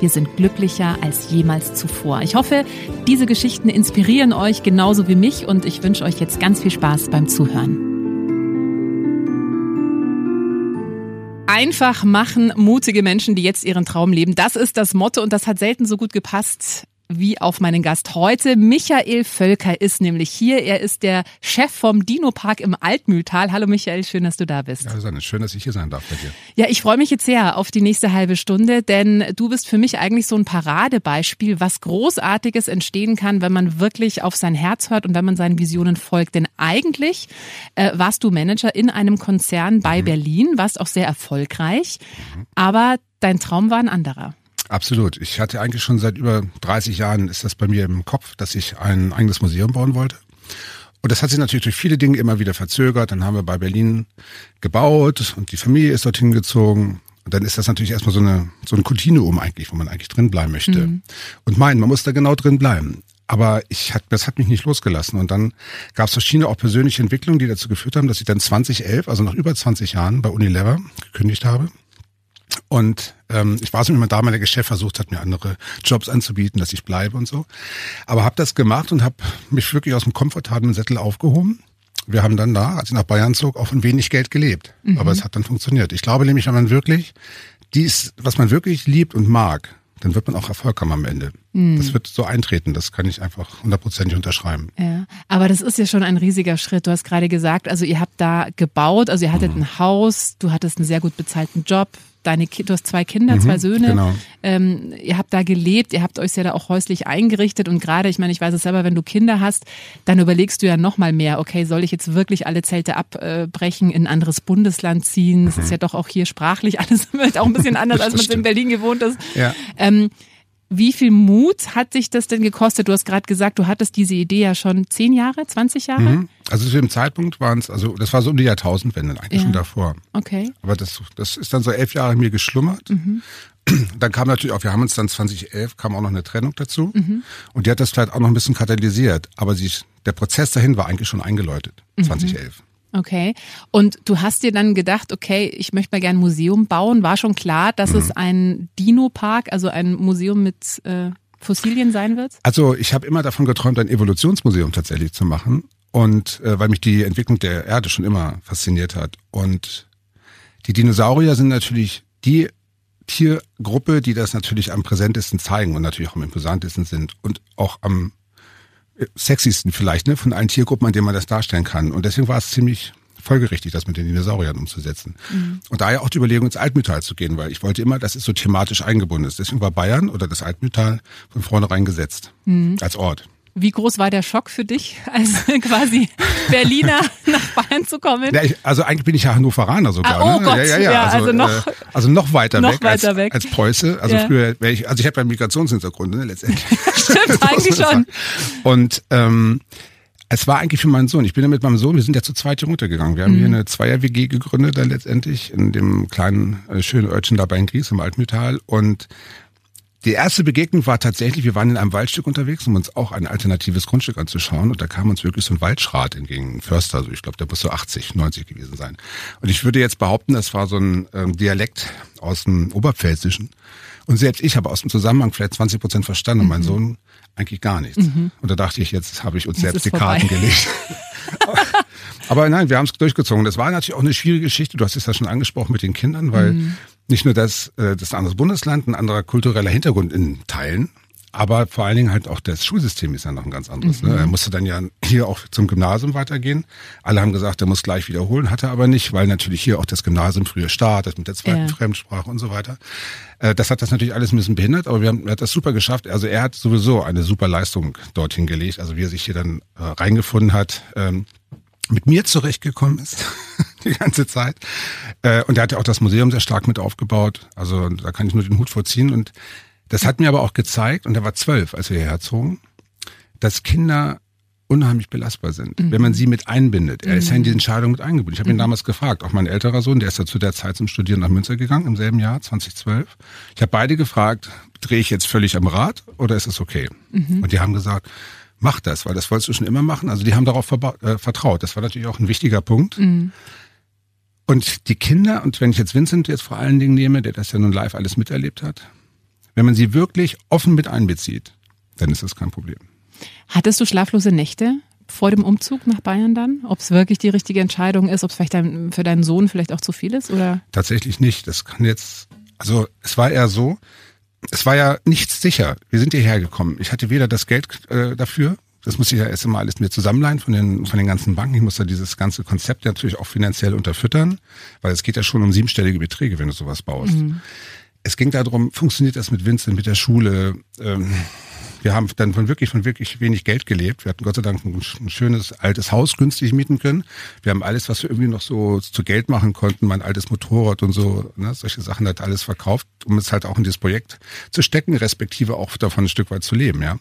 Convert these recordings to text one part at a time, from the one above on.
wir sind glücklicher als jemals zuvor. Ich hoffe, diese Geschichten inspirieren euch genauso wie mich und ich wünsche euch jetzt ganz viel Spaß beim Zuhören. Einfach machen mutige Menschen, die jetzt ihren Traum leben. Das ist das Motto und das hat selten so gut gepasst wie auf meinen Gast heute. Michael Völker ist nämlich hier. Er ist der Chef vom Dino-Park im Altmühltal. Hallo Michael, schön, dass du da bist. Ja, Susanne, schön, dass ich hier sein darf bei dir. Ja, ich freue mich jetzt sehr auf die nächste halbe Stunde, denn du bist für mich eigentlich so ein Paradebeispiel, was Großartiges entstehen kann, wenn man wirklich auf sein Herz hört und wenn man seinen Visionen folgt. Denn eigentlich äh, warst du Manager in einem Konzern bei mhm. Berlin, warst auch sehr erfolgreich, mhm. aber dein Traum war ein anderer. Absolut. Ich hatte eigentlich schon seit über 30 Jahren ist das bei mir im Kopf, dass ich ein eigenes Museum bauen wollte. Und das hat sich natürlich durch viele Dinge immer wieder verzögert. Dann haben wir bei Berlin gebaut und die Familie ist dorthin gezogen. Und dann ist das natürlich erstmal so eine so ein Kontinuum eigentlich, wo man eigentlich drin bleiben möchte. Mhm. Und meinen, man muss da genau drin bleiben. Aber ich hat, das hat mich nicht losgelassen. Und dann gab es verschiedene auch persönliche Entwicklungen, die dazu geführt haben, dass ich dann 2011, also nach über 20 Jahren bei Unilever gekündigt habe. Und ähm, ich weiß nicht, wie mein damaliger Chef versucht hat, mir andere Jobs anzubieten, dass ich bleibe und so. Aber habe das gemacht und habe mich wirklich aus dem komfortablen Sättel aufgehoben. Wir haben dann da, als ich nach Bayern zog, auch von wenig Geld gelebt. Mhm. Aber es hat dann funktioniert. Ich glaube nämlich, wenn man wirklich dies, was man wirklich liebt und mag, dann wird man auch Erfolg haben am Ende. Mhm. Das wird so eintreten, das kann ich einfach hundertprozentig unterschreiben. Ja, aber das ist ja schon ein riesiger Schritt. Du hast gerade gesagt, also ihr habt da gebaut, also ihr hattet mhm. ein Haus, du hattest einen sehr gut bezahlten Job, deine, du hast zwei Kinder, mhm, zwei Söhne. Genau. Ähm, ihr habt da gelebt, ihr habt euch ja da auch häuslich eingerichtet und gerade, ich meine, ich weiß es selber, wenn du Kinder hast, dann überlegst du ja noch mal mehr, okay, soll ich jetzt wirklich alle Zelte abbrechen, in ein anderes Bundesland ziehen? Es mhm. ist ja doch auch hier sprachlich alles auch ein bisschen anders, als man es in Berlin gewohnt ist. Ja. Ähm, wie viel Mut hat sich das denn gekostet? Du hast gerade gesagt, du hattest diese Idee ja schon zehn Jahre, 20 Jahre? Mhm. Also zu dem Zeitpunkt waren es, also das war so um die Jahrtausendwende, eigentlich ja. schon davor. Okay. Aber das, das ist dann so elf Jahre in mir geschlummert. Mhm. Dann kam natürlich auch, wir haben uns dann 2011, kam auch noch eine Trennung dazu. Mhm. Und die hat das vielleicht auch noch ein bisschen katalysiert. Aber sie, der Prozess dahin war eigentlich schon eingeläutet, 2011. Okay. Und du hast dir dann gedacht, okay, ich möchte mal gerne ein Museum bauen. War schon klar, dass mhm. es ein Dino-Park, also ein Museum mit äh, Fossilien sein wird? Also ich habe immer davon geträumt, ein Evolutionsmuseum tatsächlich zu machen. Und äh, weil mich die Entwicklung der Erde schon immer fasziniert hat. Und die Dinosaurier sind natürlich die Tiergruppe, die das natürlich am präsentesten zeigen und natürlich auch am imposantesten sind und auch am sexiesten vielleicht, ne, von allen Tiergruppen, an denen man das darstellen kann. Und deswegen war es ziemlich folgerichtig, das mit den Dinosauriern umzusetzen. Mhm. Und daher auch die Überlegung, ins Altmühltal zu gehen, weil ich wollte immer, dass es so thematisch eingebunden ist. Deswegen war Bayern oder das Altmühltal von vornherein gesetzt mhm. als Ort. Wie groß war der Schock für dich, als quasi Berliner nach Bayern zu kommen? Ja, ich, also eigentlich bin ich ja Hannoveraner sogar. Ah, oh ne? Gott, ja, ja, ja. Also, also, noch, äh, also noch weiter noch weg, weiter als, weg als Preuße. Also ja. früher ich, also ich habe ja Migrationshintergrund, ne, letztendlich. Stimmt, eigentlich schon. Und ähm, es war eigentlich für meinen Sohn. Ich bin ja mit meinem Sohn, wir sind ja zu zweit hier runtergegangen. Wir haben mhm. hier eine Zweier-WG gegründet dann letztendlich in dem kleinen, äh, schönen Örtchen da bei in Gries im Altmetall. Und die erste Begegnung war tatsächlich, wir waren in einem Waldstück unterwegs, um uns auch ein alternatives Grundstück anzuschauen. Und da kam uns wirklich so ein Waldschrat entgegen, ein Förster. Also ich glaube, der muss so 80, 90 gewesen sein. Und ich würde jetzt behaupten, das war so ein ähm, Dialekt aus dem Oberpfälzischen. Und selbst ich habe aus dem Zusammenhang vielleicht 20 Prozent verstanden und mein mhm. Sohn eigentlich gar nichts. Mhm. Und da dachte ich, jetzt habe ich uns jetzt selbst die vorbei. Karten gelegt. Aber nein, wir haben es durchgezogen. Das war natürlich auch eine schwierige Geschichte. Du hast es ja schon angesprochen mit den Kindern, weil mhm nicht nur das, äh, das ist ein anderes Bundesland, ein anderer kultureller Hintergrund in Teilen, Aber vor allen Dingen halt auch das Schulsystem ist ja noch ein ganz anderes. Ne? Er musste dann ja hier auch zum Gymnasium weitergehen. Alle haben gesagt, er muss gleich wiederholen, hat er aber nicht, weil natürlich hier auch das Gymnasium früher startet mit der zweiten Ja. Fremdsprache und so weiter. Äh, Das hat das natürlich alles ein bisschen behindert, aber wir haben, er hat das super geschafft. Also er hat sowieso eine super Leistung dorthin gelegt. Also wie er sich hier dann äh, reingefunden hat, ähm, mit mir zurechtgekommen ist die ganze Zeit. Äh, und er hat ja auch das Museum sehr stark mit aufgebaut. Also da kann ich nur den Hut vorziehen. Und das hat mir aber auch gezeigt, und er war zwölf, als wir hierher zogen, dass Kinder unheimlich belastbar sind, wenn man sie mit einbindet. Er ist ja in die Entscheidung mit eingebunden. Ich habe ihn damals gefragt, auch mein älterer Sohn, der ist ja zu der Zeit zum Studieren nach Münster gegangen, im selben Jahr, 2012. Ich habe beide gefragt, drehe ich jetzt völlig am Rad oder ist es okay? Und die haben gesagt, mach das, weil das wolltest du schon immer machen. Also die haben darauf äh, vertraut. Das war natürlich auch ein wichtiger Punkt. Und die Kinder, und wenn ich jetzt Vincent jetzt vor allen Dingen nehme, der das ja nun live alles miterlebt hat, wenn man sie wirklich offen mit einbezieht, dann ist das kein Problem. Hattest du schlaflose Nächte vor dem Umzug nach Bayern dann? Ob es wirklich die richtige Entscheidung ist, ob es vielleicht dein, für deinen Sohn vielleicht auch zu viel ist? Oder? Tatsächlich nicht. Das kann jetzt, also es war eher so, es war ja nichts sicher. Wir sind hierher gekommen. Ich hatte weder das Geld äh, dafür, das musste ich ja erst einmal alles mir zusammenleihen von den, von den ganzen Banken. Ich musste dieses ganze Konzept natürlich auch finanziell unterfüttern, weil es geht ja schon um siebenstellige Beträge, wenn du sowas baust. Es ging darum, funktioniert das mit Vincent, mit der Schule? Ähm, wir haben dann von wirklich, von wirklich wenig Geld gelebt. Wir hatten Gott sei Dank ein, ein schönes altes Haus günstig mieten können. Wir haben alles, was wir irgendwie noch so zu Geld machen konnten, mein altes Motorrad und so, ne, solche Sachen hat alles verkauft, um es halt auch in dieses Projekt zu stecken, respektive auch davon ein Stück weit zu leben, ja.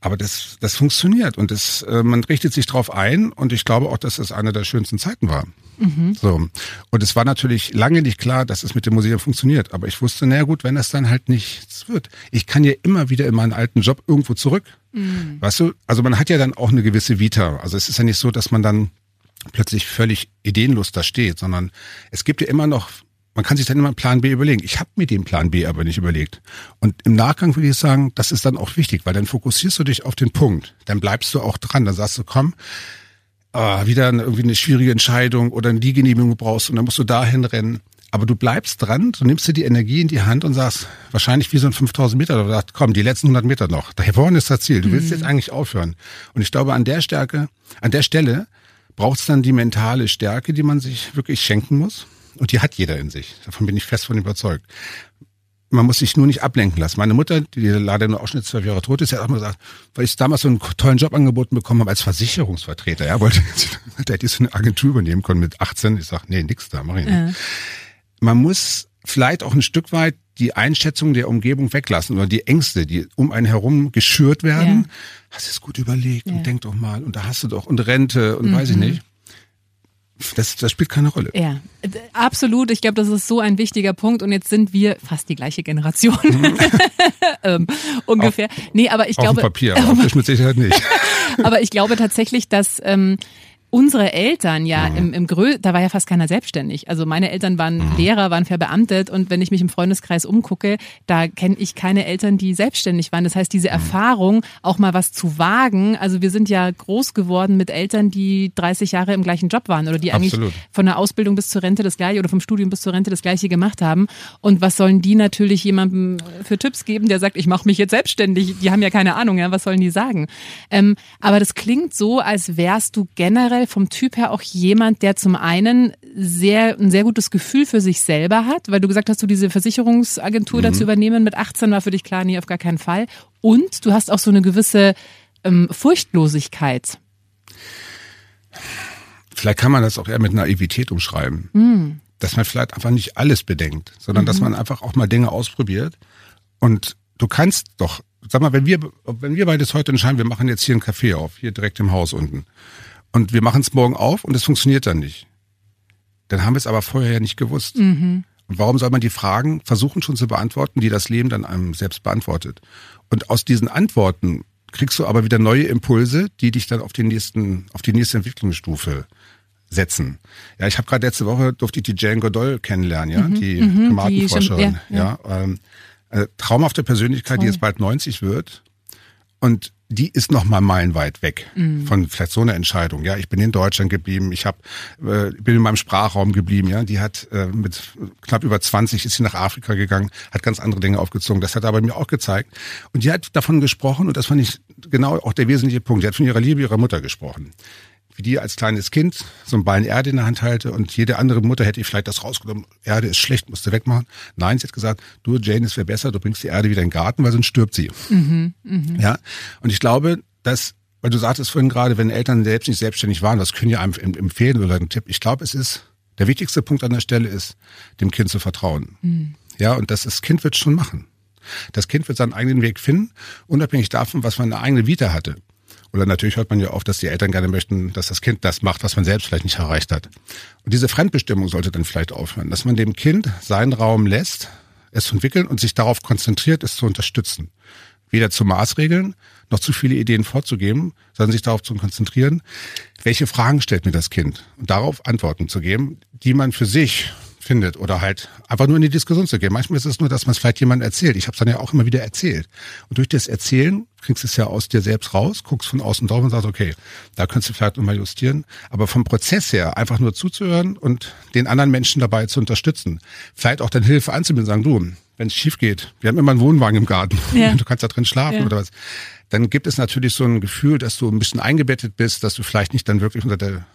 Aber das, das funktioniert und das, äh, man richtet sich drauf ein und ich glaube auch, dass das eine der schönsten Zeiten war. So. Und es war natürlich lange nicht klar, dass es mit dem Museum funktioniert. Aber ich wusste, naja gut, wenn das dann halt nichts wird. Ich kann ja immer wieder in meinen alten Job irgendwo zurück. Weißt du? Also man hat ja dann auch eine gewisse Vita. Also es ist ja nicht so, dass man dann plötzlich völlig ideenlos da steht, sondern es gibt ja immer noch, man kann sich dann immer einen Plan B überlegen. Ich habe mir den Plan B aber nicht überlegt. Und im Nachgang würde ich sagen, das ist dann auch wichtig, weil dann fokussierst du dich auf den Punkt. Dann bleibst du auch dran. Dann sagst du, komm, ah, wieder eine, irgendwie eine schwierige Entscheidung oder eine Genehmigung brauchst und dann musst du dahin rennen. Aber du bleibst dran, du nimmst dir die Energie in die Hand und sagst, wahrscheinlich wie so ein 5000 Meter, du sagst, komm, die letzten 100 Meter noch. Da vorne ist das Ziel. Du willst jetzt eigentlich aufhören. Und ich glaube, an der Stärke, an der Stelle braucht es dann die mentale Stärke, die man sich wirklich schenken muss. Und die hat jeder in sich. Davon bin ich fest von überzeugt. Man muss sich nur nicht ablenken lassen. Meine Mutter, die leider nur auch schon jetzt zwölf Jahre tot ist, hat auch mal gesagt, weil ich damals so einen tollen Job angeboten bekommen habe als Versicherungsvertreter. Ja, wollte, da hätte ich so eine Agentur übernehmen können mit 18. Ich sag, nee, nix da, mach ich nicht. Man muss vielleicht auch ein Stück weit die Einschätzung der Umgebung weglassen oder die Ängste, die um einen herum geschürt werden. Ja. Hast du es gut überlegt Ja. Mhm. und denk doch mal und da hast du doch und Rente und weiß ich nicht. Das, das spielt keine Rolle. Ja, absolut. Ich glaube, das ist so ein wichtiger Punkt. Und jetzt sind wir fast die gleiche Generation. ähm, ungefähr. nee, aber ich Auf glaube, Papier, aber auf der mit Sicherheit nicht. aber ich glaube tatsächlich, dass ähm, unsere Eltern ja Mhm. im, im Grö, da war ja fast keiner selbstständig. Also meine Eltern waren Mhm. Lehrer, waren verbeamtet und wenn ich mich im Freundeskreis umgucke, da kenne ich keine Eltern, die selbstständig waren. Das heißt, Mhm. diese Erfahrung, auch mal was zu wagen. Also wir sind ja groß geworden mit Eltern, die 30 Jahre im gleichen Job waren oder die eigentlich Absolut. von der Ausbildung bis zur Rente das gleiche oder vom Studium bis zur Rente das gleiche gemacht haben. Und was sollen die natürlich jemandem für Tipps geben, der sagt, ich mache mich jetzt selbstständig? Die haben ja keine Ahnung, ja, was sollen die sagen? Ähm, aber das klingt so, als wärst du generell vom Typ her auch jemand, der zum einen sehr ein sehr gutes Gefühl für sich selber hat, weil du gesagt hast, du diese Versicherungsagentur dazu übernehmen mit 18 war für dich klar, nee, auf gar keinen Fall. Und du hast auch so eine gewisse ähm, Furchtlosigkeit. Vielleicht kann man das auch eher mit Naivität umschreiben. Dass man vielleicht einfach nicht alles bedenkt, sondern dass man einfach auch mal Dinge ausprobiert. Und du kannst doch, sag mal, wenn wir, wenn wir beides heute entscheiden, wir machen jetzt hier einen Café auf, hier direkt im Haus unten. Und wir machen es morgen auf und es funktioniert dann nicht. Dann haben wir es aber vorher ja nicht gewusst. Und warum soll man die Fragen versuchen schon zu beantworten, die das Leben dann einem selbst beantwortet? Und aus diesen Antworten kriegst du aber wieder neue Impulse, die dich dann auf den nächsten, auf die nächste Entwicklungsstufe setzen. Ja, ich habe gerade letzte Woche durfte ich die Jane Goodall kennenlernen, ja, die Primatenforscherin. die schon- ja, ja, ähm, äh, traumhafte Persönlichkeit, die Toll. jetzt bald 90 wird. Und die ist noch mal meilenweit weg mhm. von vielleicht so einer Entscheidung. Ja, ich bin in Deutschland geblieben, ich hab, äh, bin in meinem Sprachraum geblieben. Ja, die hat äh, mit knapp über 20 ist sie nach Afrika gegangen, hat ganz andere Dinge aufgezogen. Das hat aber mir auch gezeigt. Und die hat davon gesprochen und das fand ich genau auch der wesentliche Punkt. Die hat von ihrer Liebe ihrer Mutter gesprochen wie die als kleines Kind so einen Ballen Erde in der Hand halte und jede andere Mutter hätte ihr vielleicht das rausgenommen, Erde ist schlecht, musst du wegmachen. Nein, sie hat gesagt, du Jane, es wäre besser, du bringst die Erde wieder in den Garten, weil sonst stirbt sie. Mhm, mh. Ja, und ich glaube, dass, weil du sagtest vorhin gerade, wenn Eltern selbst nicht selbstständig waren, das können ja einem empfehlen oder einen Tipp. Ich glaube, es ist, der wichtigste Punkt an der Stelle ist, dem Kind zu vertrauen. Mhm. Ja, und das, das Kind wird schon machen. Das Kind wird seinen eigenen Weg finden, unabhängig davon, was man eine eigene Vita hatte. Oder natürlich hört man ja oft, dass die Eltern gerne möchten, dass das Kind das macht, was man selbst vielleicht nicht erreicht hat. Und diese Fremdbestimmung sollte dann vielleicht aufhören, dass man dem Kind seinen Raum lässt, es zu entwickeln und sich darauf konzentriert, es zu unterstützen. Weder zu Maßregeln noch zu viele Ideen vorzugeben, sondern sich darauf zu konzentrieren, welche Fragen stellt mir das Kind und darauf Antworten zu geben, die man für sich findet oder halt einfach nur in die Diskussion zu gehen. Manchmal ist es nur, dass man es vielleicht jemandem erzählt. Ich habe es dann ja auch immer wieder erzählt. Und durch das Erzählen kriegst du es ja aus dir selbst raus, guckst von außen drauf und sagst, okay, da könntest du vielleicht nochmal justieren. Aber vom Prozess her einfach nur zuzuhören und den anderen Menschen dabei zu unterstützen. Vielleicht auch dann Hilfe anzubieten, sagen, du, wenn es schief geht, wir haben immer einen Wohnwagen im Garten, ja. du kannst da drin schlafen ja. oder was. Dann gibt es natürlich so ein Gefühl, dass du ein bisschen eingebettet bist, dass du vielleicht nicht dann wirklich unter der,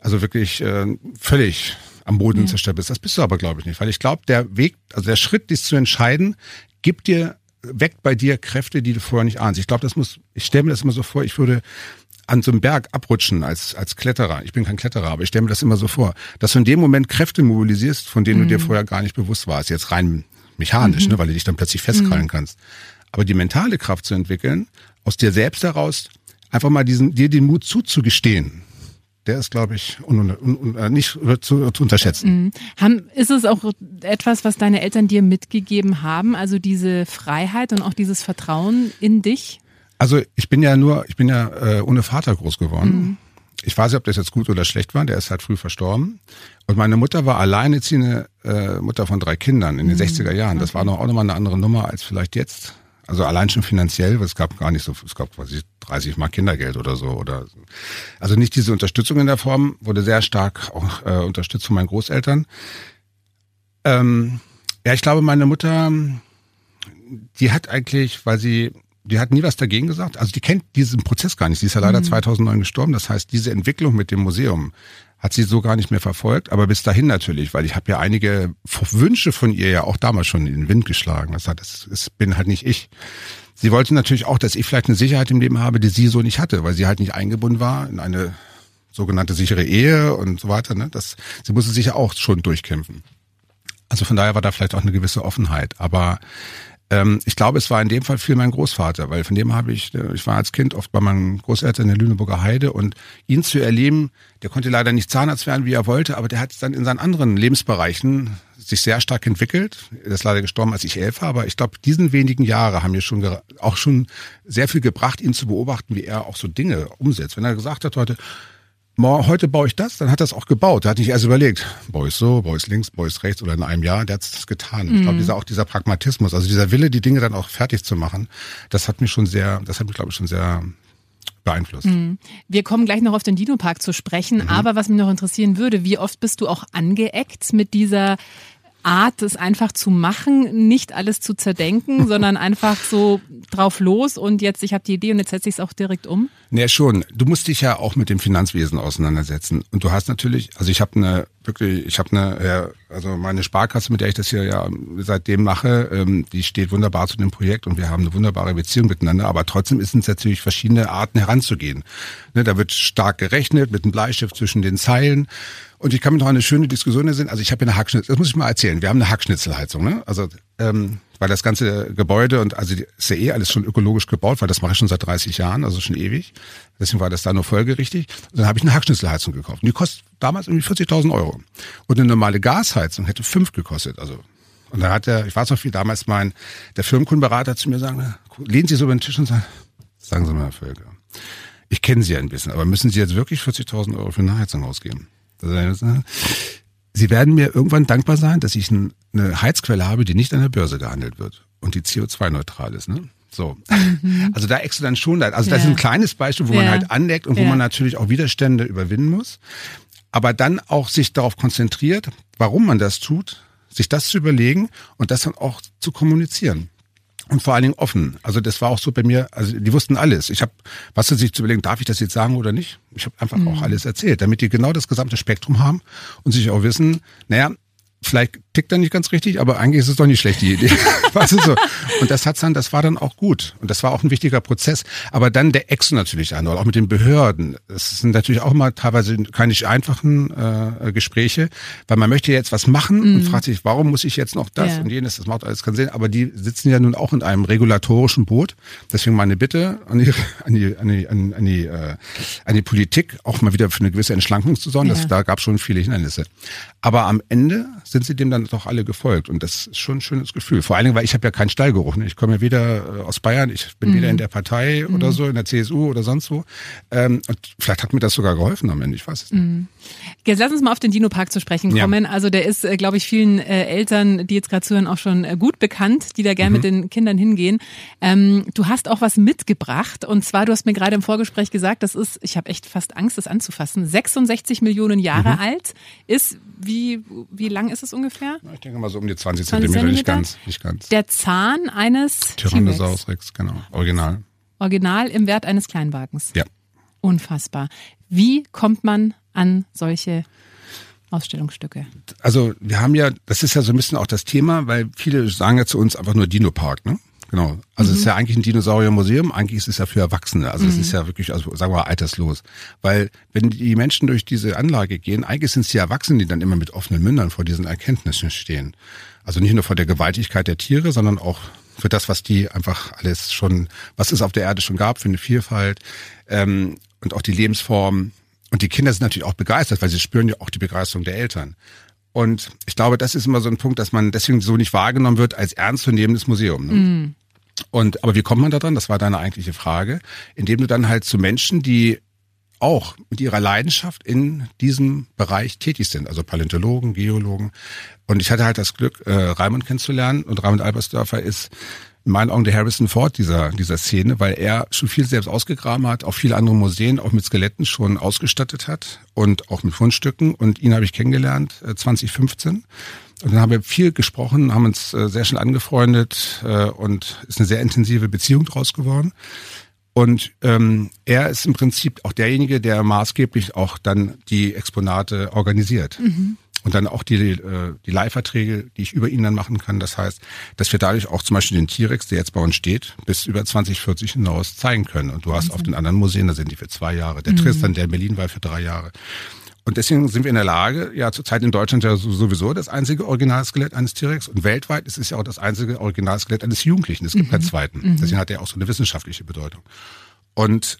also wirklich äh, völlig am Boden ja. zerstört bist. Das bist du aber, glaube ich, nicht. Weil ich glaube, der Weg, also der Schritt, dies zu entscheiden, gibt dir, weckt bei dir Kräfte, die du vorher nicht ahnst. Ich glaube, das muss, ich stelle mir das immer so vor, ich würde an so einem Berg abrutschen als, als Kletterer. Ich bin kein Kletterer, aber ich stelle mir das immer so vor, dass du in dem Moment Kräfte mobilisierst, von denen mhm. du dir mhm. vorher gar nicht bewusst warst. Jetzt rein mechanisch, mhm. ne, weil du dich dann plötzlich festkrallen mhm. kannst. Aber die mentale Kraft zu entwickeln, aus dir selbst heraus einfach mal diesen, dir den Mut zuzugestehen, der ist, glaube ich, un, un, un, äh, nicht zu, zu unterschätzen. Mhm. Haben, ist es auch etwas, was deine Eltern dir mitgegeben haben, also diese Freiheit und auch dieses Vertrauen in dich? Also ich bin ja nur, ich bin ja äh, ohne Vater groß geworden. Mhm. Ich weiß nicht, ob das jetzt gut oder schlecht war. Der ist halt früh verstorben. Und meine Mutter war alleinerziehende äh, Mutter von drei Kindern in den mhm. 60er Jahren. Das war noch auch nochmal eine andere Nummer als vielleicht jetzt. Also allein schon finanziell, weil es gab gar nicht so, es gab quasi 30 Mark Kindergeld oder so. Oder also nicht diese Unterstützung in der Form, wurde sehr stark auch äh, unterstützt von meinen Großeltern. Ähm, ja, ich glaube, meine Mutter, die hat eigentlich, weil sie, die hat nie was dagegen gesagt. Also die kennt diesen Prozess gar nicht. Sie ist ja leider mhm. 2009 gestorben. Das heißt, diese Entwicklung mit dem Museum hat sie so gar nicht mehr verfolgt, aber bis dahin natürlich, weil ich habe ja einige Wünsche von ihr ja auch damals schon in den Wind geschlagen. Das, hat, das, das bin halt nicht ich. Sie wollte natürlich auch, dass ich vielleicht eine Sicherheit im Leben habe, die sie so nicht hatte, weil sie halt nicht eingebunden war in eine sogenannte sichere Ehe und so weiter. Ne? Das, sie musste sich ja auch schon durchkämpfen. Also von daher war da vielleicht auch eine gewisse Offenheit. Aber ähm, ich glaube, es war in dem Fall viel mein Großvater, weil von dem habe ich, äh, ich war als Kind oft bei meinen Großeltern in der Lüneburger Heide und ihn zu erleben, der konnte leider nicht Zahnarzt werden, wie er wollte, aber der hat dann in seinen anderen Lebensbereichen sich sehr stark entwickelt. Er ist leider gestorben, als ich elf war, aber ich glaube, diesen wenigen Jahre haben mir schon auch schon sehr viel gebracht, ihn zu beobachten, wie er auch so Dinge umsetzt. Wenn er gesagt hat heute, heute baue ich das, dann hat er es auch gebaut. Er hat nicht erst überlegt, baue ich so, baue ich links, baue ich rechts oder in einem Jahr, der hat es getan. Mhm. Ich glaube, dieser auch dieser Pragmatismus, also dieser Wille, die Dinge dann auch fertig zu machen, das hat mich schon sehr, das hat mich, glaube ich, schon sehr beeinflusst. Mhm. Wir kommen gleich noch auf den Dino-Park zu sprechen, mhm. aber was mich noch interessieren würde, wie oft bist du auch angeeckt mit dieser Art, es einfach zu machen, nicht alles zu zerdenken, sondern einfach so drauf los und jetzt, ich habe die Idee und jetzt setze ich es auch direkt um? Nee, schon. Du musst dich ja auch mit dem Finanzwesen auseinandersetzen. Und du hast natürlich, also ich habe eine wirklich, ich habe eine, ja, also meine Sparkasse, mit der ich das hier ja seitdem mache, ähm, die steht wunderbar zu dem Projekt und wir haben eine wunderbare Beziehung miteinander. Aber trotzdem ist es natürlich verschiedene Arten heranzugehen. Ne, da wird stark gerechnet mit einem Bleistift zwischen den Zeilen. Und ich kann mir noch eine schöne Diskussion erinnern. Also ich habe eine Hackschnitzel, das muss ich mal erzählen. Wir haben eine Hackschnitzelheizung, ne? Also ähm, weil das ganze Gebäude und also ist ja eh alles schon ökologisch gebaut, weil das mache ich schon seit 30 Jahren, also schon ewig. Deswegen war das da nur folgerichtig. Und dann habe ich eine Hackschnitzelheizung gekauft. Und die kostet damals irgendwie 40.000 Euro. Und eine normale Gasheizung hätte fünf gekostet. Also und dann hat der, ich weiß noch wie damals mein der Firmenkundenberater zu mir sagen, lehnen Sie so über den Tisch und sagen, sagen Sie mal, Herr Völker, ich kenne Sie ein bisschen, aber müssen Sie jetzt wirklich 40.000 Euro für eine Heizung ausgeben? Sie werden mir irgendwann dankbar sein, dass ich eine Heizquelle habe, die nicht an der Börse gehandelt wird und die CO2-neutral ist. Ne? So. Mhm. Also da eckst du dann schon, also das ist ein kleines Beispiel, wo Ja. man halt aneckt und wo Ja. man natürlich auch Widerstände überwinden muss. Aber dann auch sich darauf konzentriert, warum man das tut, sich das zu überlegen und das dann auch zu kommunizieren. Und vor allen Dingen offen. Also das war auch so bei mir, also die wussten alles. Ich habe, was sie sich zu überlegen, darf ich das jetzt sagen oder nicht? Ich habe einfach auch alles erzählt, damit die genau das gesamte Spektrum haben und sich auch wissen, naja, vielleicht tickt er nicht ganz richtig, aber eigentlich ist es doch nicht schlecht, die Idee. weißt du so? Und das hat's dann, das war dann auch gut. Und das war auch ein wichtiger Prozess. Aber dann der Exo natürlich an, oder auch mit den Behörden. Es sind natürlich auch mal teilweise keine einfachen äh, Gespräche, weil man möchte jetzt was machen und fragt sich, warum muss ich jetzt noch das Ja. und jenes, das macht alles keinen Sinn. Aber die sitzen ja nun auch in einem regulatorischen Boot. Deswegen meine Bitte an die, an die, an die, an, die, äh, an die Politik, auch mal wieder für eine gewisse Entschlankung zu sorgen. Ja. Das, da gab es schon viele Hindernisse. Aber am Ende sind sie dem dann doch alle gefolgt. Und das ist schon ein schönes Gefühl. Vor allen Dingen, weil ich habe ja keinen Stallgeruch. Ne? Ich komme ja weder äh, aus Bayern, ich bin weder in der Partei oder so, in der CSU oder sonst wo. Ähm, und vielleicht hat mir das sogar geholfen am Ende. Ich weiß es nicht. Jetzt lass uns mal auf den Dino-Park zu sprechen Ja. kommen. Also der ist, äh, glaube ich, vielen äh, Eltern, die jetzt gerade zuhören, auch schon äh, gut bekannt, die da gerne mit den Kindern hingehen. Ähm, du hast auch was mitgebracht und zwar, du hast mir gerade im Vorgespräch gesagt, das ist, ich habe echt fast Angst, das anzufassen, 66 Millionen Jahre alt, ist, wie, wie lang ist es ungefähr? Ich denke mal so um die 20 20 Zentimeter, nicht ganz. Nicht ganz. Der Zahn eines Tyrannosaurus. Rex, genau. Original. Original im Wert eines Kleinwagens. Ja. Unfassbar. Wie kommt man an solche Ausstellungsstücke? Also wir haben ja, das ist ja so ein bisschen auch das Thema, weil viele sagen ja zu uns einfach nur Dino-Park, ne? Genau. Also es ist ja eigentlich ein Dinosauriermuseum, eigentlich ist es ja für Erwachsene. Also es ist ja wirklich, also sagen wir mal, alterslos. Weil wenn die Menschen durch diese Anlage gehen, eigentlich sind es die Erwachsenen, die dann immer mit offenen Mündern vor diesen Erkenntnissen stehen. Also nicht nur vor der Gewaltigkeit der Tiere, sondern auch für das, was die einfach alles schon, was es auf der Erde schon gab, für eine Vielfalt ähm, und auch die Lebensform. Und die Kinder sind natürlich auch begeistert, weil sie spüren ja auch die Begeisterung der Eltern. Und ich glaube, das ist immer so ein Punkt, dass man deswegen so nicht wahrgenommen wird als ernstzunehmendes Museum. Ne? Und aber wie kommt man da dran? Das war deine eigentliche Frage, indem du dann halt zu Menschen, die auch mit ihrer Leidenschaft in diesem Bereich tätig sind, also Paläontologen, Geologen. Und ich hatte halt das Glück, äh, Raimund kennenzulernen. Und Raimund Albersdörfer ist in meinen Augen der Harrison Ford dieser, dieser Szene, weil er schon viel selbst ausgegraben hat, auch viele andere Museen, auch mit Skeletten schon ausgestattet hat und auch mit Fundstücken. Und ihn habe ich kennengelernt, äh, 2015. Und dann haben wir viel gesprochen, haben uns äh, sehr schnell angefreundet äh, und ist eine sehr intensive Beziehung draus geworden. Und ähm, er ist im Prinzip auch derjenige, der maßgeblich auch dann die Exponate organisiert. Und dann auch die, äh, die Leihverträge, die ich über ihn dann machen kann. Das heißt, dass wir dadurch auch zum Beispiel den T-Rex, der jetzt bei uns steht, bis über 2040 hinaus zeigen können. Und du hast auf den anderen Museen, da sind die für zwei Jahre. Der Tristan, der in Berlin war, für drei Jahre. Und deswegen sind wir in der Lage, ja zurzeit in Deutschland ja sowieso das einzige Originalskelett eines T-Rex und weltweit ist es ja auch das einzige Originalskelett eines Jugendlichen. Es gibt keinen zweiten. Deswegen hat er auch so eine wissenschaftliche Bedeutung. Und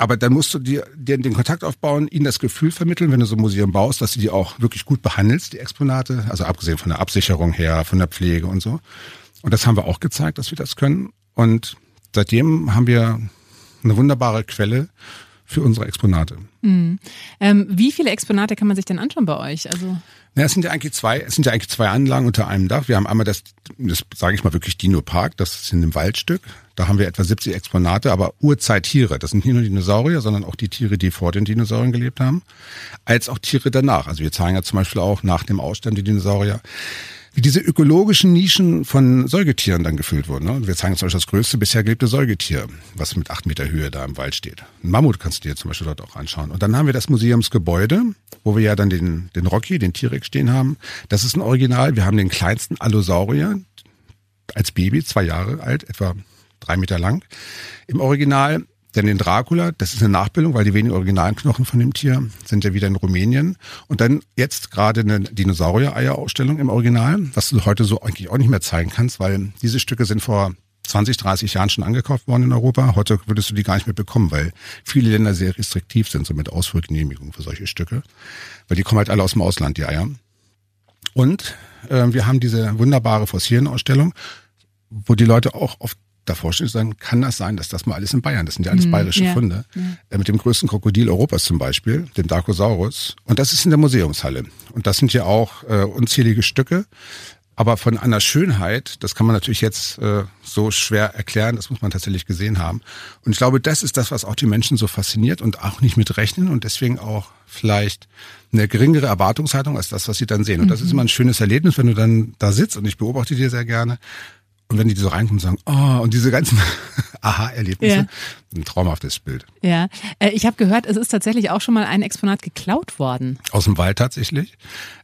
aber dann musst du dir, dir den Kontakt aufbauen, ihnen das Gefühl vermitteln, wenn du so ein Museum baust, dass du die auch wirklich gut behandelst, die Exponate, also abgesehen von der Absicherung her, von der Pflege und so. Und das haben wir auch gezeigt, dass wir das können. Und seitdem haben wir eine wunderbare Quelle für unsere Exponate. Ähm, wie viele Exponate kann man sich denn anschauen bei euch? Also Ja, es sind ja eigentlich zwei, es sind ja eigentlich zwei Anlagen unter einem Dach. Wir haben einmal das, das sage ich mal wirklich Dino Park, das ist in einem Waldstück. Da haben wir etwa 70 Exponate, aber Urzeittiere. Das sind nicht nur Dinosaurier, sondern auch die Tiere, die vor den Dinosauriern gelebt haben, als auch Tiere danach. Also wir zeigen ja zum Beispiel auch nach dem Aussterben die Dinosaurier, wie diese ökologischen Nischen von Säugetieren dann gefüllt wurden. Ne? Wir zeigen zum Beispiel das größte bisher gelebte Säugetier, was mit acht Meter Höhe da im Wald steht. Ein Mammut kannst du dir zum Beispiel dort auch anschauen. Und dann haben wir das Museumsgebäude, wo wir ja dann den, den Rocky, den T-Rex stehen haben. Das ist ein Original. Wir haben den kleinsten Allosaurier als Baby, zwei Jahre alt, etwa drei Meter lang. Im Original dann den Dracula, das ist eine Nachbildung, weil die wenigen originalen Knochen von dem Tier sind ja wieder in Rumänien. Und dann jetzt gerade eine Dinosaurier-Eier-Ausstellung im Original, was du heute so eigentlich auch nicht mehr zeigen kannst, weil diese Stücke sind vor 20, 30 Jahren schon angekauft worden in Europa. Heute würdest du die gar nicht mehr bekommen, weil viele Länder sehr restriktiv sind, so mit Ausfuhrgenehmigungen für solche Stücke. Weil die kommen halt alle aus dem Ausland, die Eier. Und äh, wir haben diese wunderbare Fossilienausstellung, wo die Leute auch oft davor stehen und sagen, kann das sein, dass das mal alles in Bayern, das sind ja alles bayerische ja, Funde, Äh, mit dem größten Krokodil Europas zum Beispiel, dem Darkosaurus. Und das ist in der Museumshalle. Und das sind ja auch äh, unzählige Stücke. Aber von einer Schönheit, das kann man natürlich jetzt äh, so schwer erklären, das muss man tatsächlich gesehen haben. Und ich glaube, das ist das, was auch die Menschen so fasziniert und auch nicht mit rechnen und deswegen auch vielleicht eine geringere Erwartungshaltung als das, was sie dann sehen. Und das ist immer ein schönes Erlebnis, wenn du dann da sitzt und ich beobachte dir sehr gerne. Und wenn die so reinkommen und sagen, oh, und diese ganzen Aha-Erlebnisse, Ja. ein traumhaftes Bild. Ja, äh, ich habe gehört, es ist tatsächlich auch schon mal ein Exponat geklaut worden. Aus dem Wald tatsächlich.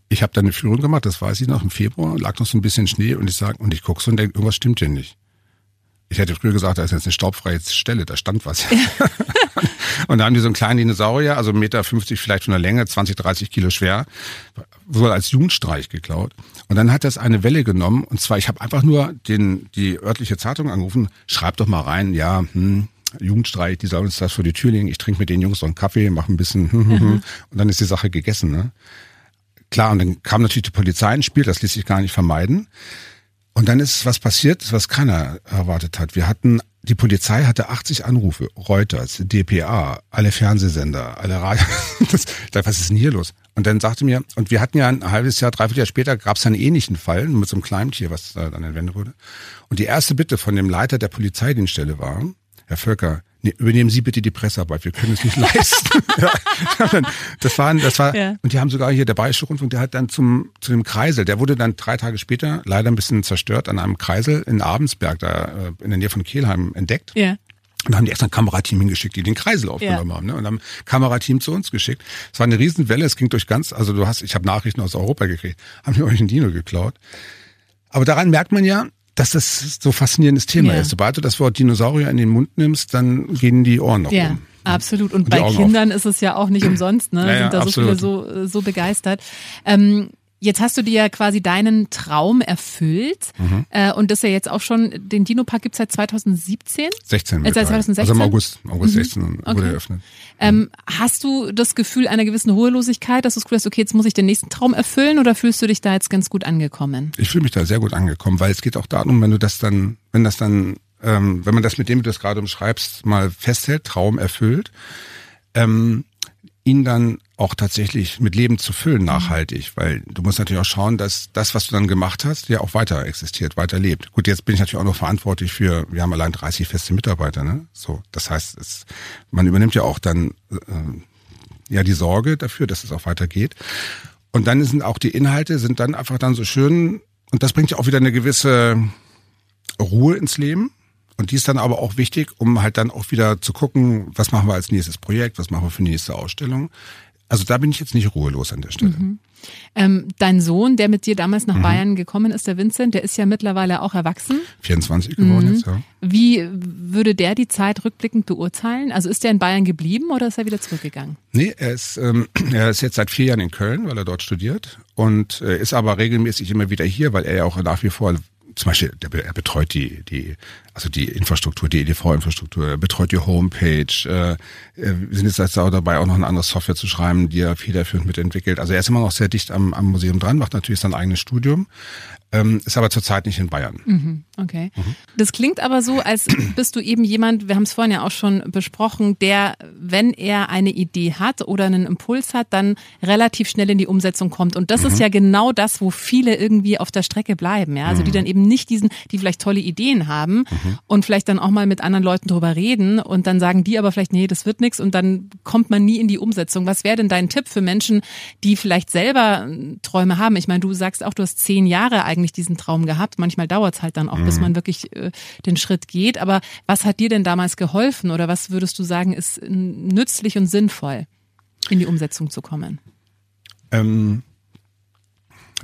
Ich habe da eine Führung gemacht, das weiß ich noch, im Februar, lag noch so ein bisschen Schnee und ich sag, und ich guck so und denke, irgendwas stimmt hier nicht. Ich hätte früher gesagt, da ist jetzt eine staubfreie Stelle, da stand was. und da haben die so einen kleinen Dinosaurier, also 1,50 Meter vielleicht von der Länge, 20, 30 Kilo schwer, wohl als Jugendstreich geklaut. Und dann hat das eine Welle genommen. Und zwar, ich habe einfach nur den, die örtliche Zeitung angerufen, schreib doch mal rein, ja, hm, Jugendstreich, die sollen uns das vor die Tür legen, ich trinke mit den Jungs so einen Kaffee, mache ein bisschen hm, hm, hm, und dann ist die Sache gegessen. Ne? Klar, und dann kam natürlich die Polizei ins Spiel, das ließ sich gar nicht vermeiden. Und dann ist was passiert, was keiner erwartet hat. Wir hatten, die Polizei hatte 80 Anrufe, Reuters, DPA, alle Fernsehsender, alle Radio. Was ist denn hier los? Und dann sagte mir, und wir hatten ja ein halbes Jahr, dreiviertel Jahr später, gab es einen ähnlichen Fall mit so einem Kleimtier, was da dann entwendet wurde. Und die erste Bitte von dem Leiter der Polizeidienststelle war, Herr Völker, nee, übernehmen Sie bitte die Pressearbeit, wir können es nicht leisten. ja, das waren, das war, Ja. und die haben sogar hier der Bayerische Rundfunk, der hat dann zum zu dem Kreisel, der wurde dann drei Tage später leider ein bisschen zerstört an einem Kreisel in Abensberg, da äh, in der Nähe von Kelheim entdeckt. Ja. Und da haben die extra ein Kamerateam hingeschickt, die den Kreisel aufgenommen haben. Ne? Und haben ein Kamerateam zu uns geschickt. Es war eine Riesenwelle, es ging durch ganz, also du hast, ich habe Nachrichten aus Europa gekriegt, haben die euch ein Dino geklaut. Aber daran merkt man ja, dass das so faszinierendes Thema Ja. ist. Sobald du das Wort Dinosaurier in den Mund nimmst, dann gehen die Ohren noch Ja, um. absolut. Und Und bei Kindern ist es ja auch nicht umsonst, ne? Ja, ja, Sind da so viele absolut. so, so begeistert. Ähm, Jetzt hast du dir ja quasi deinen Traum erfüllt Mhm. äh, und das ja jetzt auch schon, den Dino-Park gibt's seit 2017. 16 Äh, seit mittlerweile. 2016? Also im August, August 16 Mhm. Okay. wurde eröffnet. Ähm, hast du das Gefühl einer gewissen Ruhelosigkeit, dass du das Gefühl hast, okay, jetzt muss ich den nächsten Traum erfüllen oder fühlst du dich da jetzt ganz gut angekommen? Ich fühle mich da sehr gut angekommen, weil es geht auch darum, wenn du das dann, wenn das dann, ähm, wenn man das mit dem, wie du das gerade umschreibst, mal festhält, Traum erfüllt, ähm, ihn dann auch tatsächlich mit Leben zu füllen, nachhaltig, weil du musst natürlich auch schauen, dass das, was du dann gemacht hast, ja auch weiter existiert, weiter lebt. Gut, jetzt bin ich natürlich auch noch verantwortlich für, wir haben allein 30 feste Mitarbeiter, ne? So, das heißt, es, man übernimmt ja auch dann äh, ja die Sorge dafür, dass es auch weitergeht. Und dann sind auch die Inhalte sind dann einfach dann so schön und das bringt ja auch wieder eine gewisse Ruhe ins Leben. Und die ist dann aber auch wichtig, um halt dann auch wieder zu gucken, was machen wir als nächstes Projekt, was machen wir für die nächste Ausstellung. Also da bin ich jetzt nicht ruhelos an der Stelle. Ähm, dein Sohn, der mit dir damals Mhm. nach Bayern gekommen ist, der Vincent, der ist ja mittlerweile auch erwachsen. 24 geworden jetzt, ja. Wie würde der die Zeit rückblickend beurteilen? Also ist er in Bayern geblieben oder ist er wieder zurückgegangen? Nee, er ist, ähm, er ist jetzt seit vier Jahren in Köln, weil er dort studiert und äh, ist aber regelmäßig immer wieder hier, weil er ja auch nach wie vor zum Beispiel, der, er betreut die, die, also die Infrastruktur, die EDV-Infrastruktur, er betreut die Homepage. Äh, äh, wir sind jetzt jetzt auch dabei, auch noch eine andere Software zu schreiben, die er federführend mitentwickelt. Also er ist immer noch sehr dicht am, am Museum dran, macht natürlich sein eigenes Studium, ähm, ist aber zurzeit nicht in Bayern. Okay. Das klingt aber so, als bist du eben jemand, wir haben es vorhin ja auch schon besprochen, der, wenn er eine Idee hat oder einen Impuls hat, dann relativ schnell in die Umsetzung kommt. Und das ist ja genau das, wo viele irgendwie auf der Strecke bleiben. Ja? Also die dann eben nicht diesen, die vielleicht tolle Ideen haben und vielleicht dann auch mal mit anderen Leuten drüber reden und dann sagen die aber vielleicht, nee, das wird nichts und dann kommt man nie in die Umsetzung. Was wäre denn dein Tipp für Menschen, die vielleicht selber äh, Träume haben? Ich meine, du sagst auch, du hast zehn Jahre eigentlich diesen Traum gehabt. Manchmal dauert es halt dann auch, bis man wirklich äh, den Schritt geht. Aber was hat dir denn damals geholfen oder was würdest du sagen, ist äh, nützlich und sinnvoll, in die Umsetzung zu kommen? Ähm,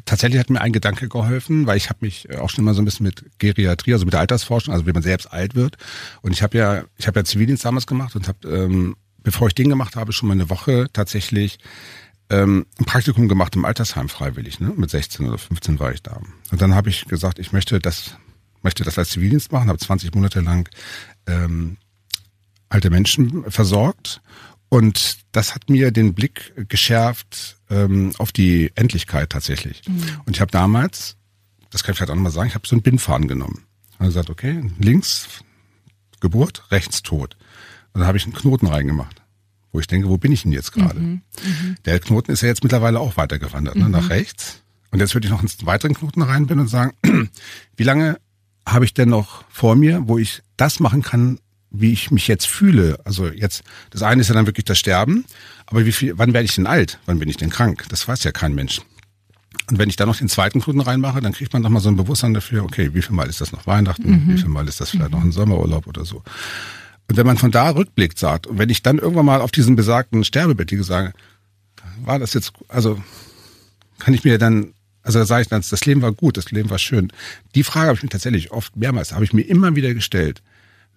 tatsächlich hat mir ein Gedanke geholfen, weil ich habe mich auch schon mal so ein bisschen mit Geriatrie, also mit der Altersforschung, also wie man selbst alt wird. Und ich habe ja, ich habe ja Zivildienst damals gemacht und habe, ähm, bevor ich den gemacht habe, schon mal eine Woche tatsächlich ähm, ein Praktikum gemacht im Altersheim freiwillig. Ne? Mit 16 oder 15 war ich da. Und dann habe ich gesagt, ich möchte das, möchte das als Zivildienst machen, habe 20 Monate lang ähm, alte Menschen versorgt. Und das hat mir den Blick geschärft ähm, auf die Endlichkeit tatsächlich. Und ich habe damals, das kann ich vielleicht auch nochmal sagen, ich habe so einen Bindfaden genommen. Und gesagt, okay, links Geburt, rechts Tod. Und dann habe ich einen Knoten reingemacht, wo ich denke, wo bin ich denn jetzt gerade? Der Knoten ist ja jetzt mittlerweile auch weitergewandert, ne, nach rechts. Und jetzt würde ich noch einen weiteren Knoten reinbinden und sagen, wie lange habe ich denn noch vor mir, wo ich das machen kann, wie ich mich jetzt fühle. Also jetzt, das eine ist ja dann wirklich das Sterben, aber wie viel, wann werde ich denn alt? Wann bin ich denn krank? Das weiß ja kein Mensch. Und wenn ich dann noch den zweiten Knoten reinmache, dann kriegt man nochmal so ein Bewusstsein dafür, okay, wie viel Mal ist das noch Weihnachten, mhm. wie viel Mal ist das vielleicht mhm. noch ein Sommerurlaub oder so. Und wenn man von da rückblickt sagt, und wenn ich dann irgendwann mal auf diesen besagten Sterbebett liege, sage, war das jetzt, also kann ich mir dann, also da sage ich dann, das Leben war gut, das Leben war schön. Die Frage habe ich mir tatsächlich oft mehrmals, habe ich mir immer wieder gestellt.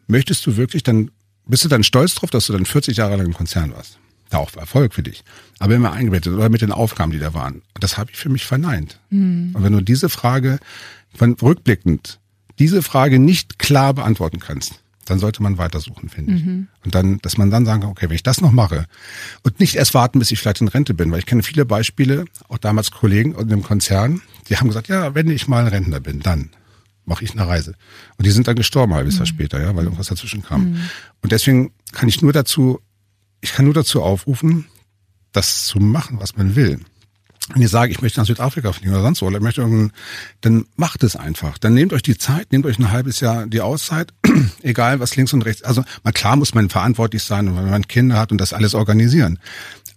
Möchtest du wirklich dann, bist du dann stolz drauf, dass du dann 40 Jahre lang im Konzern warst? Da auch Erfolg für dich. Aber immer eingebettet oder mit den Aufgaben, die da waren. Das habe ich für mich verneint. Mhm. Und wenn du diese Frage, von rückblickend, diese Frage nicht klar beantworten kannst, dann sollte man weitersuchen, finde ich. Mhm. Und dann, dass man dann sagen kann, okay, wenn ich das noch mache und nicht erst warten, bis ich vielleicht in Rente bin, weil ich kenne viele Beispiele, auch damals Kollegen in dem Konzern, die haben gesagt, ja, wenn ich mal Rentner bin, dann mache ich eine Reise. Und die sind dann gestorben, ein halbes Jahr mhm. später, ja, weil irgendwas dazwischen kam. Mhm. Und deswegen kann ich nur dazu, ich kann nur dazu aufrufen, das zu machen, was man will. Wenn ihr sagt, ich möchte nach Südafrika fliegen oder sonst wo, oder ich möchte irgendein, dann macht es einfach. Dann nehmt euch die Zeit, nehmt euch ein halbes Jahr die Auszeit, egal was links und rechts. Also mal klar muss man verantwortlich sein, wenn man Kinder hat und das alles organisieren.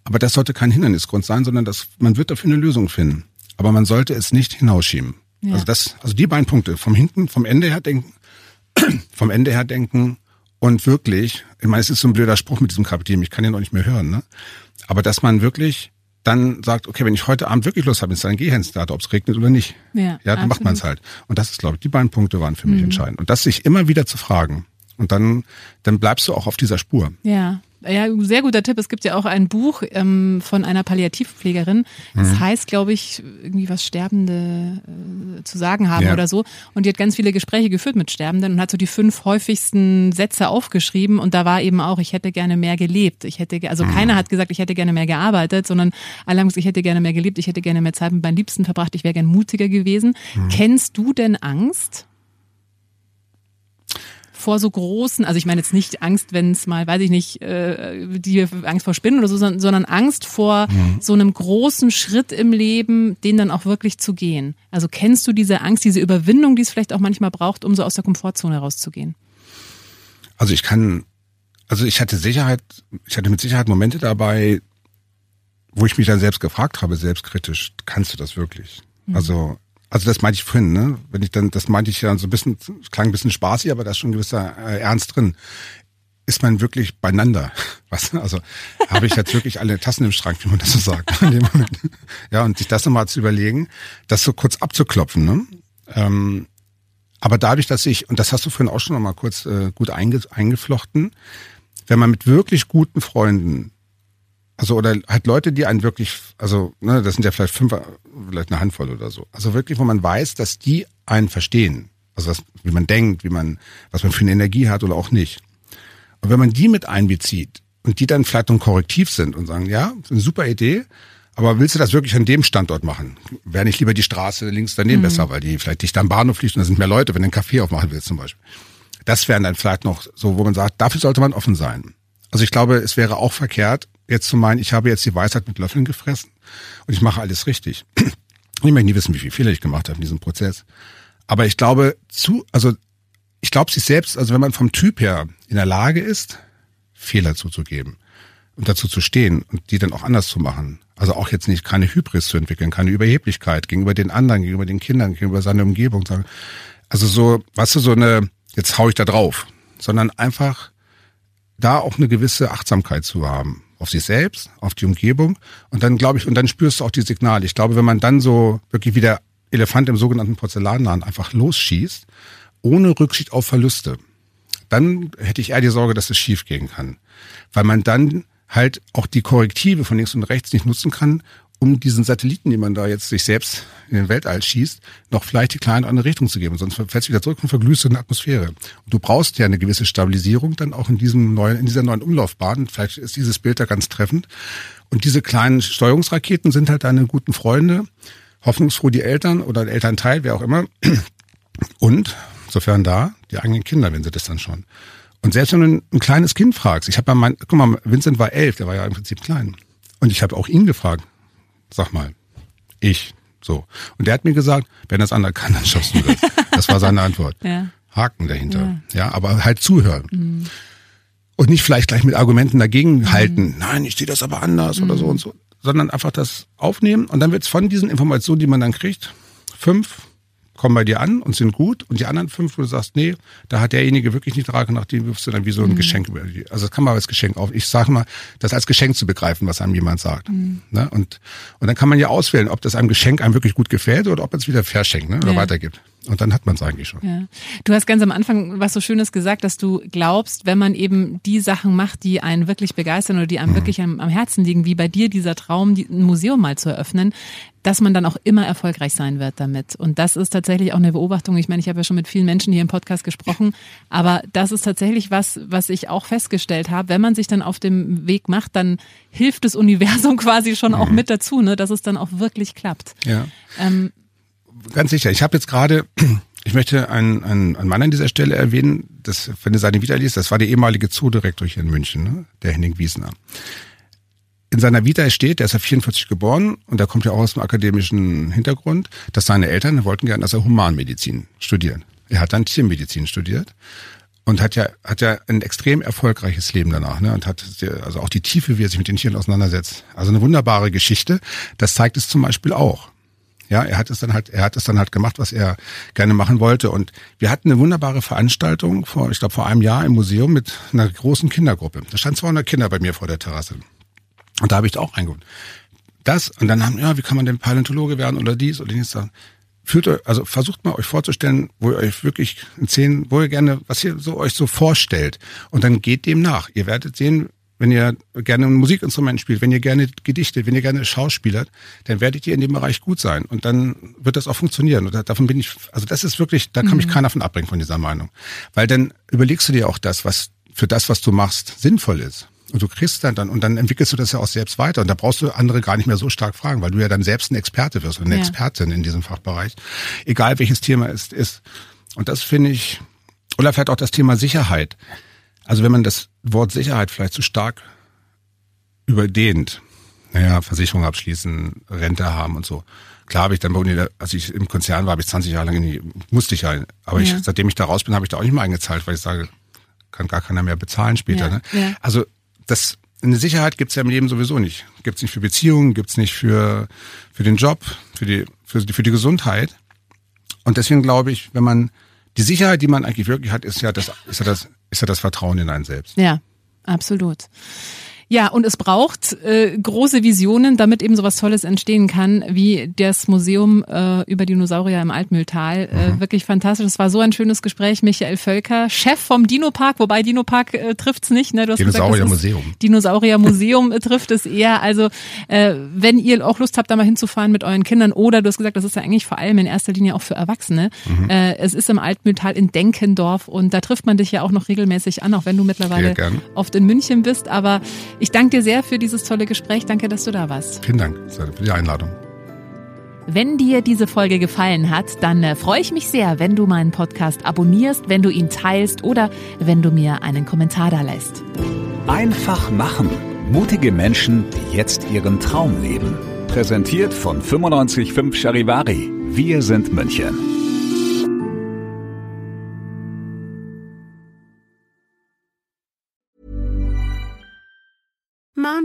Aber das sollte kein Hindernisgrund sein, sondern das, man wird dafür eine Lösung finden. Aber man sollte es nicht hinausschieben. Ja. Also das, also die beiden Punkte, vom hinten, vom Ende her denken, vom Ende her denken und wirklich, ich meine, es ist so ein blöder Spruch mit diesem Kapitän, ich kann ihn noch nicht mehr hören, ne? Aber dass man wirklich dann sagt, okay, wenn ich heute Abend wirklich Lust habe, dann gehe ich ins Theater, ob es regnet oder nicht. Ja, ja dann absolut. macht man es halt. Und das ist, glaube ich, die beiden Punkte waren für mich mhm. entscheidend. Und das sich immer wieder zu fragen. Und dann, dann bleibst du auch auf dieser Spur. Ja. Ja, sehr guter Tipp. Es gibt ja auch ein Buch ähm, von einer Palliativpflegerin. Das mhm. heißt, glaube ich, irgendwie was Sterbende äh, zu sagen haben ja. oder so. Und die hat ganz viele Gespräche geführt mit Sterbenden und hat so die fünf häufigsten Sätze aufgeschrieben. Und da war eben auch, ich hätte gerne mehr gelebt. Ich hätte, also mhm. keiner hat gesagt, ich hätte gerne mehr gearbeitet, sondern alle haben gesagt, ich hätte gerne mehr gelebt, ich hätte gerne mehr Zeit mit meinen Liebsten verbracht, ich wäre gern mutiger gewesen. Mhm. Kennst du denn Angst? Vor so großen, also ich meine jetzt nicht Angst, wenn es mal, weiß ich nicht, äh, die Angst vor Spinnen oder so, sondern, sondern Angst vor mhm. so einem großen Schritt im Leben, den dann auch wirklich zu gehen. Also kennst du diese Angst, diese Überwindung, die es vielleicht auch manchmal braucht, um so aus der Komfortzone rauszugehen? Also ich kann, also ich hatte Sicherheit, ich hatte mit Sicherheit Momente dabei, wo ich mich dann selbst gefragt habe, selbstkritisch, kannst du das wirklich? Mhm. Also also das meinte ich vorhin, ne? Wenn ich dann, das meinte ich ja so ein bisschen, klang ein bisschen spaßig, aber da ist schon ein gewisser äh, Ernst drin. Ist man wirklich beieinander? Was? Also habe ich jetzt wirklich alle Tassen im Schrank, wie man das so sagt. In dem Moment. Ja, und sich das nochmal zu überlegen, das so kurz abzuklopfen. Ne? Ähm, aber dadurch, dass ich, und das hast du vorhin auch schon nochmal kurz äh, gut einge, eingeflochten, wenn man mit wirklich guten Freunden also oder halt Leute, die einen wirklich, also ne, das sind ja vielleicht fünf, vielleicht eine Handvoll oder so. Also wirklich, wo man weiß, dass die einen verstehen. Also was, wie man denkt, wie man, was man für eine Energie hat oder auch nicht. Und wenn man die mit einbezieht und die dann vielleicht ein Korrektiv sind und sagen, ja, eine super Idee, aber willst du das wirklich an dem Standort machen? Wäre nicht lieber die Straße links daneben mhm. besser, weil die vielleicht dicht am Bahnhof liegt und da sind mehr Leute, wenn du einen Kaffee aufmachen willst zum Beispiel. Das wären dann vielleicht noch so, wo man sagt, dafür sollte man offen sein. Also ich glaube, es wäre auch verkehrt, jetzt zu meinen, ich habe jetzt die Weisheit mit Löffeln gefressen und ich mache alles richtig. Ich möchte nie wissen, wie viele Fehler ich gemacht habe in diesem Prozess. Aber ich glaube zu, also ich glaube sich selbst, also wenn man vom Typ her in der Lage ist, Fehler zuzugeben und dazu zu stehen und die dann auch anders zu machen. Also auch jetzt nicht keine Hybris zu entwickeln, keine Überheblichkeit gegenüber den anderen, gegenüber den Kindern, gegenüber seiner Umgebung. Also so, weißt du, so eine, jetzt hau ich da drauf, sondern einfach da auch eine gewisse Achtsamkeit zu haben auf sich selbst, auf die Umgebung. Und dann glaube ich, und dann spürst du auch die Signale. Ich glaube, wenn man dann so wirklich wie der Elefant im sogenannten Porzellanladen einfach losschießt, ohne Rücksicht auf Verluste, dann hätte ich eher die Sorge, dass es schief gehen kann. Weil man dann halt auch die Korrektive von links und rechts nicht nutzen kann um diesen Satelliten, die man da jetzt sich selbst in den Weltall schießt, noch vielleicht die kleine andere Richtung zu geben. Sonst fällst du wieder zurück und verglühst in der Atmosphäre. Und du brauchst ja eine gewisse Stabilisierung dann auch in diesem neuen, in dieser neuen Umlaufbahn. Vielleicht ist dieses Bild da ganz treffend. Und diese kleinen Steuerungsraketen sind halt deine guten Freunde, hoffnungsfroh die Eltern oder der Elternteil, wer auch immer. Und, sofern da, die eigenen Kinder, wenn sie das dann schon. Und selbst wenn du ein, kleines Kind fragst, ich habe mal, mein, guck mal, Vincent war elf, der war ja im Prinzip klein. Und ich habe auch ihn gefragt, Sag mal, ich, So. Und der hat mir gesagt, wenn das andere kann, dann schaffst du das. Das war seine Antwort. Ja. Haken dahinter. Ja, ja aber halt zuhören. Mhm. Und nicht vielleicht gleich mit Argumenten dagegen mhm. halten. Nein, ich sehe das aber anders mhm. oder so und so. Sondern einfach das aufnehmen und dann wird es von diesen Informationen, die man dann kriegt, fünf, kommen bei dir an und sind gut und die anderen fünf, wo du sagst, nee, da hat derjenige wirklich nicht Trage nach dem wirfst du dann wie so ein mhm. Geschenk über die. Also das kann man als Geschenk auf. Ich sage mal, das als Geschenk zu begreifen, was einem jemand sagt. Mhm. Ne? Und, und dann kann man ja auswählen, ob das einem Geschenk einem wirklich gut gefällt oder ob man es wieder verschenkt ne? oder ja. weitergibt. Und dann hat man es eigentlich schon. Ja. Du hast ganz am Anfang was so Schönes gesagt, dass du glaubst, wenn man eben die Sachen macht, die einen wirklich begeistern oder die einem mhm. wirklich am, am, Herzen liegen, wie bei dir dieser Traum, ein Museum mal zu eröffnen, dass man dann auch immer erfolgreich sein wird damit. Und das ist tatsächlich auch eine Beobachtung. Ich meine, ich habe ja schon mit vielen Menschen hier im Podcast gesprochen, aber das ist tatsächlich was, was ich auch festgestellt habe. Wenn man sich dann auf dem Weg macht, dann hilft das Universum quasi schon mhm. auch mit dazu, ne, dass es dann auch wirklich klappt. Ja. Ähm, ganz sicher. Ich habe jetzt gerade, ich möchte einen, einen, einen Mann an dieser Stelle erwähnen, das, wenn du seine Vita liest, das war der ehemalige Zoodirektor hier in München, ne? der Henning Wiesner. In seiner Vita steht, der ist ja 44 geboren und der kommt ja auch aus dem akademischen Hintergrund, dass seine Eltern wollten gerne, dass er Humanmedizin studiert. Er hat dann Tiermedizin studiert und hat ja hat ja ein extrem erfolgreiches Leben danach ne und hat also auch die Tiefe, wie er sich mit den Tieren auseinandersetzt. Also eine wunderbare Geschichte. Das zeigt es zum Beispiel auch. Ja, er hat es dann halt, er hat es dann halt gemacht, was er gerne machen wollte. Und wir hatten eine wunderbare Veranstaltung vor, ich glaube, vor einem Jahr im Museum mit einer großen Kindergruppe. Da standen 200 Kinder bei mir vor der Terrasse. Und da habe ich da auch reingeholt. Das, und dann haben, ja, wie kann man denn Paläontologe werden oder dies oder dies sagen. Führt euch, also versucht mal euch vorzustellen, wo ihr euch wirklich in zehn, wo ihr gerne, was ihr so euch so vorstellt. Und dann geht dem nach. Ihr werdet sehen, wenn ihr gerne ein Musikinstrument spielt, wenn ihr gerne gedichtet, wenn ihr gerne schauspielert, dann werdet ihr in dem Bereich gut sein und dann wird das auch funktionieren. Und davon bin ich, also das ist wirklich, da kann mich mhm. keiner von abbringen von dieser Meinung. Weil dann überlegst du dir auch das, was für das, was du machst, sinnvoll ist. Und du kriegst dann, dann und dann entwickelst du das ja auch selbst weiter. Und da brauchst du andere gar nicht mehr so stark fragen, weil du ja dann selbst ein Experte wirst und eine ja. Expertin in diesem Fachbereich. Egal welches Thema es ist. Und das finde ich, oder vielleicht auch das Thema Sicherheit. Also wenn man das Wort Sicherheit vielleicht zu stark überdehnt, naja, Versicherung abschließen, Rente haben und so. Klar habe ich dann bei Uni, als ich im Konzern war, habe ich 20 Jahre lang nie, musste ich ja. Aber ja. ich, seitdem ich da raus bin, habe ich da auch nicht mehr eingezahlt, weil ich sage, kann gar keiner mehr bezahlen später. Ja. Ne? Ja. Also das eine Sicherheit gibt's ja im Leben sowieso nicht. Gibt's nicht für Beziehungen, gibt's nicht für für den Job, für die für die, für die Gesundheit. Und deswegen glaube ich, wenn man die Sicherheit, die man eigentlich wirklich hat, ist ja das ist ja das ist ja das Vertrauen in einen selbst. Ja, absolut. Ja, und es braucht äh, große Visionen, damit eben sowas Tolles entstehen kann, wie das Museum äh, über Dinosaurier im Altmühltal. Äh, mhm. Wirklich fantastisch. Es war so ein schönes Gespräch. Michael Völker, Chef vom Dino-Park, wobei Dino-Park äh, trifft's nicht. Ne? Dinosaurier-Museum. Dinosaurier-Museum äh, trifft es eher. Also äh, wenn ihr auch Lust habt, da mal hinzufahren mit euren Kindern oder du hast gesagt, das ist ja eigentlich vor allem in erster Linie auch für Erwachsene. Mhm. Äh, es ist im Altmühltal in Denkendorf und da trifft man dich ja auch noch regelmäßig an, auch wenn du mittlerweile oft in München bist. Aber ich danke dir sehr für dieses tolle Gespräch. Danke, dass du da warst. Vielen Dank für die Einladung. Wenn dir diese Folge gefallen hat, dann äh, freue ich mich sehr, wenn du meinen Podcast abonnierst, wenn du ihn teilst oder wenn du mir einen Kommentar da lässt. Einfach machen. Mutige Menschen, die jetzt ihren Traum leben. Präsentiert von 955 Charivari. Wir sind München.